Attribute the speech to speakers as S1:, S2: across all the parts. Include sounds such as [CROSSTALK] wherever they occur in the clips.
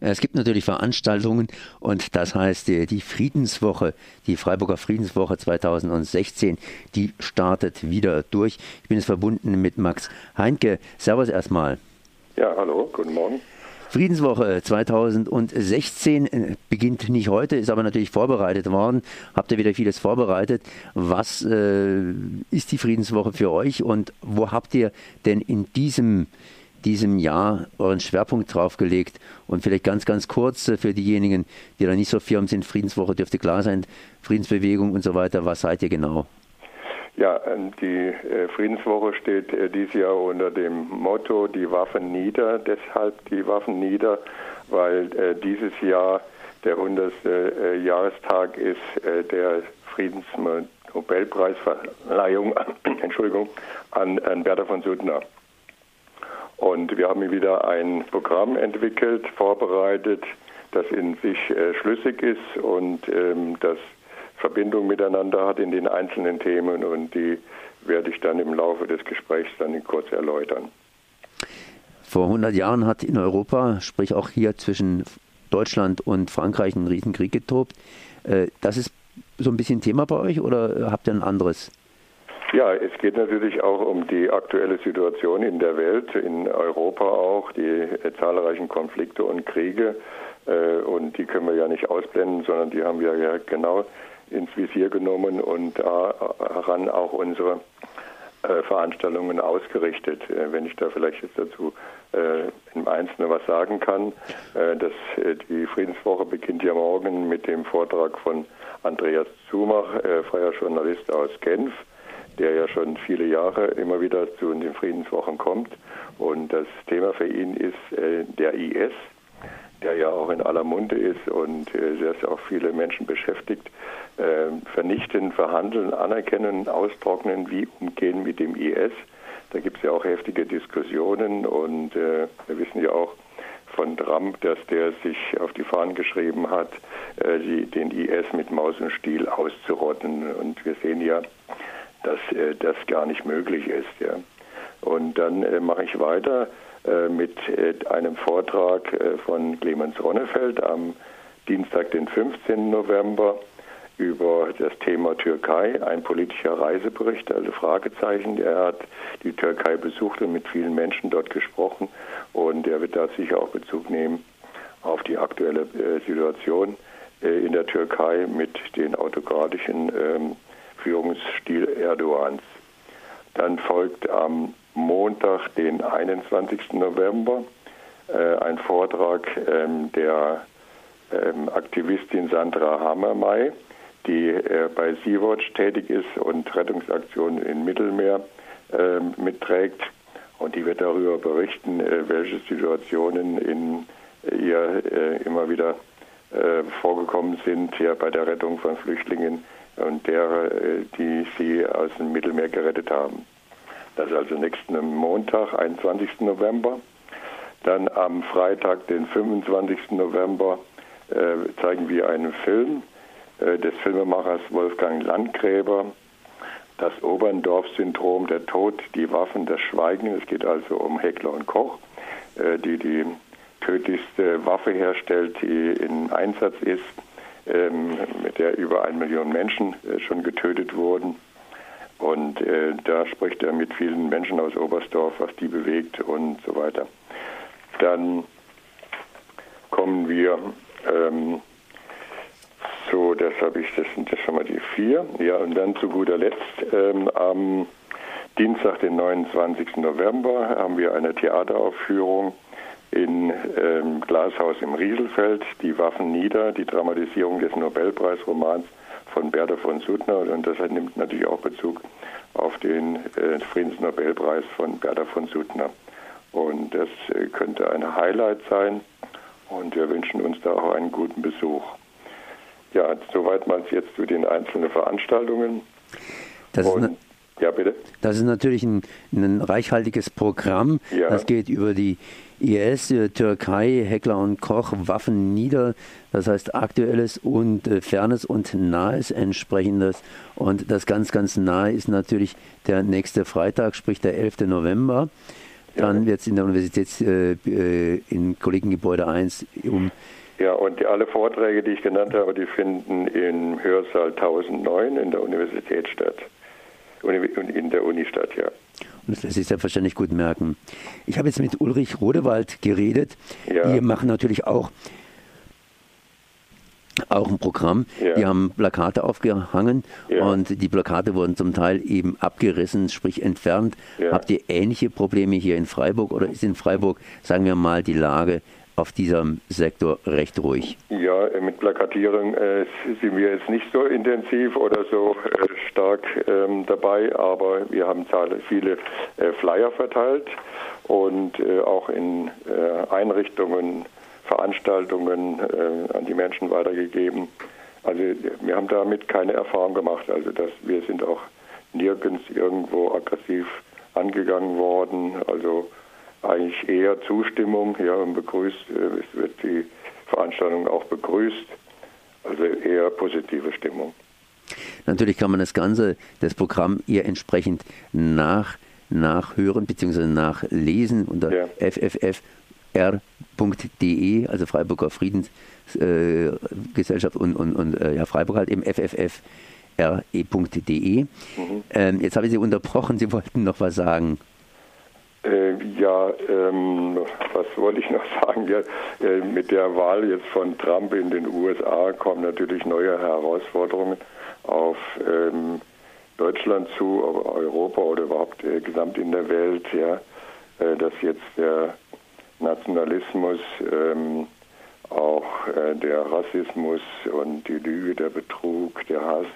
S1: Es gibt natürlich Veranstaltungen und das heißt, die Friedenswoche, die Freiburger Friedenswoche 2016, die startet wieder durch. Ich bin jetzt verbunden mit Max Heinke. Servus erstmal.
S2: Ja, hallo, guten Morgen.
S1: Friedenswoche 2016 äh, beginnt nicht heute, ist aber natürlich vorbereitet worden. Habt ihr wieder vieles vorbereitet? Was äh, ist die Friedenswoche für euch und wo habt ihr denn in diesem diesem Jahr euren Schwerpunkt draufgelegt und vielleicht ganz, ganz kurz äh, für diejenigen, die da nicht so firm sind, Friedenswoche dürfte klar sein, Friedensbewegung und so weiter, was seid ihr genau?
S2: Ja, ähm, die äh, Friedenswoche steht äh, dieses Jahr unter dem Motto die Waffen nieder, deshalb die Waffen nieder, weil dieses Jahr der 100. Jahrestag ist der Friedensnobelpreisverleihung [COUGHS] Entschuldigung, an, an Bertha von Suttner. Und wir haben wieder ein Programm entwickelt, vorbereitet, das in sich äh, schlüssig ist und ähm, das Verbindung miteinander hat in den einzelnen Themen und die werde ich dann im Laufe des Gesprächs dann kurz erläutern.
S1: Vor 100 Jahren hat in Europa, sprich auch hier zwischen Deutschland und Frankreich, ein Riesenkrieg getobt. Äh, das ist so ein bisschen Thema bei euch oder habt ihr ein anderes?
S2: Ja, es geht natürlich auch um die aktuelle Situation in der Welt, in Europa auch, die äh, zahlreichen Konflikte und Kriege. Äh, und die können wir ja nicht ausblenden, sondern die haben wir ja genau ins Visier genommen und daran auch unsere äh, Veranstaltungen ausgerichtet. wenn ich da vielleicht jetzt dazu im Einzelnen was sagen kann, das, die Friedenswoche beginnt ja morgen mit dem Vortrag von Andreas Zumach, freier Journalist aus Genf der ja schon viele Jahre immer wieder zu den Friedenswochen kommt. Und das Thema für ihn ist äh, der IS, der ja auch in aller Munde ist und äh, sehr auch viele Menschen beschäftigt. Äh, vernichten, verhandeln, anerkennen, austrocknen, wie umgehen mit dem IS. Da gibt es ja auch heftige Diskussionen und äh, wir wissen ja auch, von Trump, dass der sich auf die Fahnen geschrieben hat, äh, die, den IS mit Maus und Stiel auszurotten. Und wir sehen ja, dass äh, das gar nicht möglich ist. Ja. Und dann äh, mache ich weiter äh, mit äh, einem Vortrag äh, von Clemens Ronnefeld am Dienstag, den 15. November über das Thema Türkei, ein politischer Reisebericht, also Fragezeichen. Er hat die Türkei besucht und mit vielen Menschen dort gesprochen und er wird da sicher auch Bezug nehmen auf die aktuelle äh, Situation in der Türkei mit den autokratischen ähm, Führungsstil Erdogans. Dann folgt am Montag, den 21. November, äh, ein Vortrag ähm, der ähm, Aktivistin Sandra Hammermey, die äh, bei Sea-Watch tätig ist und Rettungsaktionen im Mittelmeer äh, mitträgt. Und die wird darüber berichten, äh, welche Situationen in ihr immer wieder vorgekommen sind, hier bei der Rettung von Flüchtlingen und derer, äh, die sie aus dem Mittelmeer gerettet haben. Das ist also nächsten Montag, 21. November. Dann am Freitag, den 25. November, äh, zeigen wir einen Film äh, des Filmemachers Wolfgang Landgräber. Das Oberndorf-Syndrom, der Tod, die Waffen, das Schweigen. Es geht also um Heckler und Koch, die die tödlichste Waffe herstellt, die in Einsatz ist mit der über eine Million Menschen äh, schon getötet wurden. Und äh, da spricht er mit vielen Menschen aus Oberstdorf, was die bewegt und so weiter. Dann kommen wir ähm, so, das habe ich, das sind das schon mal die vier. Ja, und dann zu guter Letzt ähm, am Dienstag, den 29. November, haben wir eine Theateraufführung in ähm, Glashaus im Rieselfeld, Die Waffen nieder, die Dramatisierung des Nobelpreisromans von Bertha von Suttner. Und das nimmt natürlich auch Bezug auf den äh, Friedensnobelpreis von Bertha von Suttner. Und das äh, könnte ein Highlight sein. Und wir wünschen uns da auch einen guten Besuch. Ja, soweit mal jetzt zu den einzelnen Veranstaltungen.
S1: Das Und, ja, bitte. Das ist natürlich ein, ein reichhaltiges Programm. Ja. Das geht über die IS, äh, Türkei, Heckler und Koch, Waffen nieder. Das heißt aktuelles und äh, fernes und nahes entsprechendes. Und das ganz, ganz nahe ist natürlich der nächste Freitag, sprich der 11. November. Dann wird es in der Universität äh, äh in Kollegengebäude 1 um
S2: ja, und die, alle Vorträge, die ich genannt habe, die finden im Hörsaal 1009 in der Universität statt. In der Unistadt, ja.
S1: Und das lässt sich selbstverständlich gut merken. Ich habe jetzt mit Ulrich Rodewald geredet. Ja. Die machen natürlich auch auch ein Programm. Ja. Die haben Plakate aufgehangen ja. und die Plakate wurden zum Teil eben abgerissen, sprich entfernt. Ja. Habt ihr ähnliche Probleme hier in Freiburg oder ist in Freiburg, sagen wir mal, die Lage auf diesem Sektor recht ruhig?
S2: Ja, mit Plakatierung äh, sind wir jetzt nicht so intensiv oder so äh, stark ähm, dabei, aber wir haben viele äh, Flyer verteilt und äh, auch in äh, Einrichtungen Veranstaltungen äh, an die Menschen weitergegeben. Also wir haben damit keine Erfahrung gemacht. Also dass wir sind auch nirgends irgendwo aggressiv angegangen worden. Also eigentlich eher Zustimmung, ja, und begrüßt, äh, es wird die Veranstaltung auch begrüßt. Also eher positive Stimmung.
S1: Natürlich kann man das Ganze, das Programm ihr entsprechend nach, nachhören bzw. nachlesen unter ja. FFF r.de, also Freiburger Friedensgesellschaft äh, und, und, und äh, ja, Freiburg halt eben fffre.de. Mhm. Ähm, jetzt habe ich Sie unterbrochen, Sie wollten noch was sagen.
S2: Äh, ja, ähm, was wollte ich noch [LAUGHS] sagen? Ja, äh, mit der Wahl jetzt von Trump in den USA kommen natürlich neue Herausforderungen auf ähm, Deutschland zu, auf Europa oder überhaupt äh, gesamt in der Welt. Ja, äh, dass jetzt der Nationalismus, ähm, auch äh, der Rassismus und die Lüge, der Betrug, der Hass,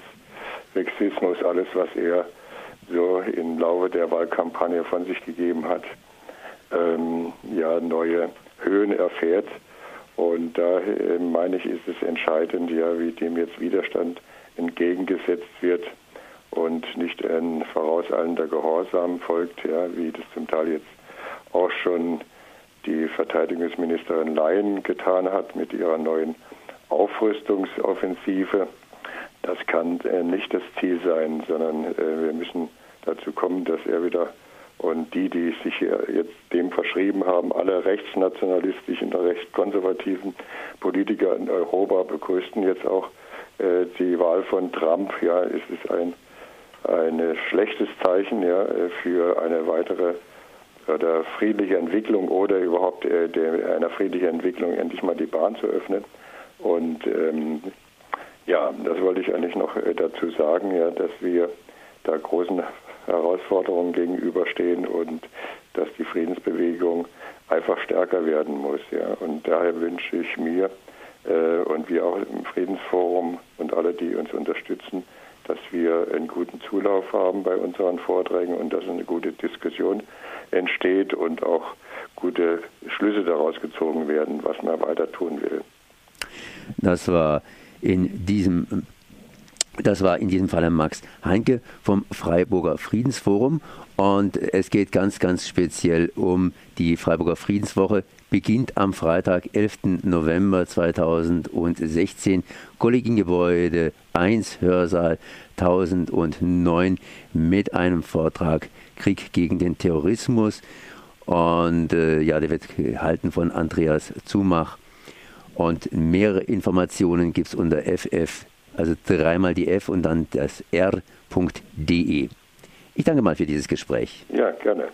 S2: Sexismus, alles, was er so im Laufe der Wahlkampagne von sich gegeben hat, ähm, ja, neue Höhen erfährt. Und da äh, meine ich, ist es entscheidend, ja, wie dem jetzt Widerstand entgegengesetzt wird und nicht ein vorauseilender Gehorsam folgt, ja, wie das zum Teil jetzt auch schon die Verteidigungsministerin Leyen getan hat mit ihrer neuen Aufrüstungsoffensive. Das kann äh, nicht das Ziel sein, sondern äh, wir müssen dazu kommen, dass er wieder und die, die sich jetzt dem verschrieben haben, alle rechtsnationalistischen, rechtskonservativen Politiker in Europa begrüßten jetzt auch äh, die Wahl von Trump. Ja, es ist ein, ein schlechtes Zeichen ja, für eine weitere oder friedliche Entwicklung oder überhaupt äh, der, einer friedlichen Entwicklung endlich mal die Bahn zu öffnen. Und ähm, ja, das wollte ich eigentlich noch äh, dazu sagen, ja, dass wir da großen Herausforderungen gegenüberstehen und dass die Friedensbewegung einfach stärker werden muss. Ja. Und daher wünsche ich mir äh, und wir auch im Friedensforum und alle, die uns unterstützen, dass wir einen guten Zulauf haben bei unseren Vorträgen und dass eine gute Diskussion entsteht und auch gute Schlüsse daraus gezogen werden, was man weiter tun will.
S1: Das war in diesem das war in diesem Fall Max Heinke vom Freiburger Friedensforum und es geht ganz, ganz speziell um die Freiburger Friedenswoche. Beginnt am Freitag, 11. November 2016, Kollegiengebäude 1, Hörsaal 1009 mit einem Vortrag Krieg gegen den Terrorismus. Und äh, ja, der wird gehalten von Andreas Zumach. Und mehrere Informationen gibt es unter ff, also dreimal die F und dann das r.de. Ich danke mal für dieses Gespräch.
S2: Ja, gerne.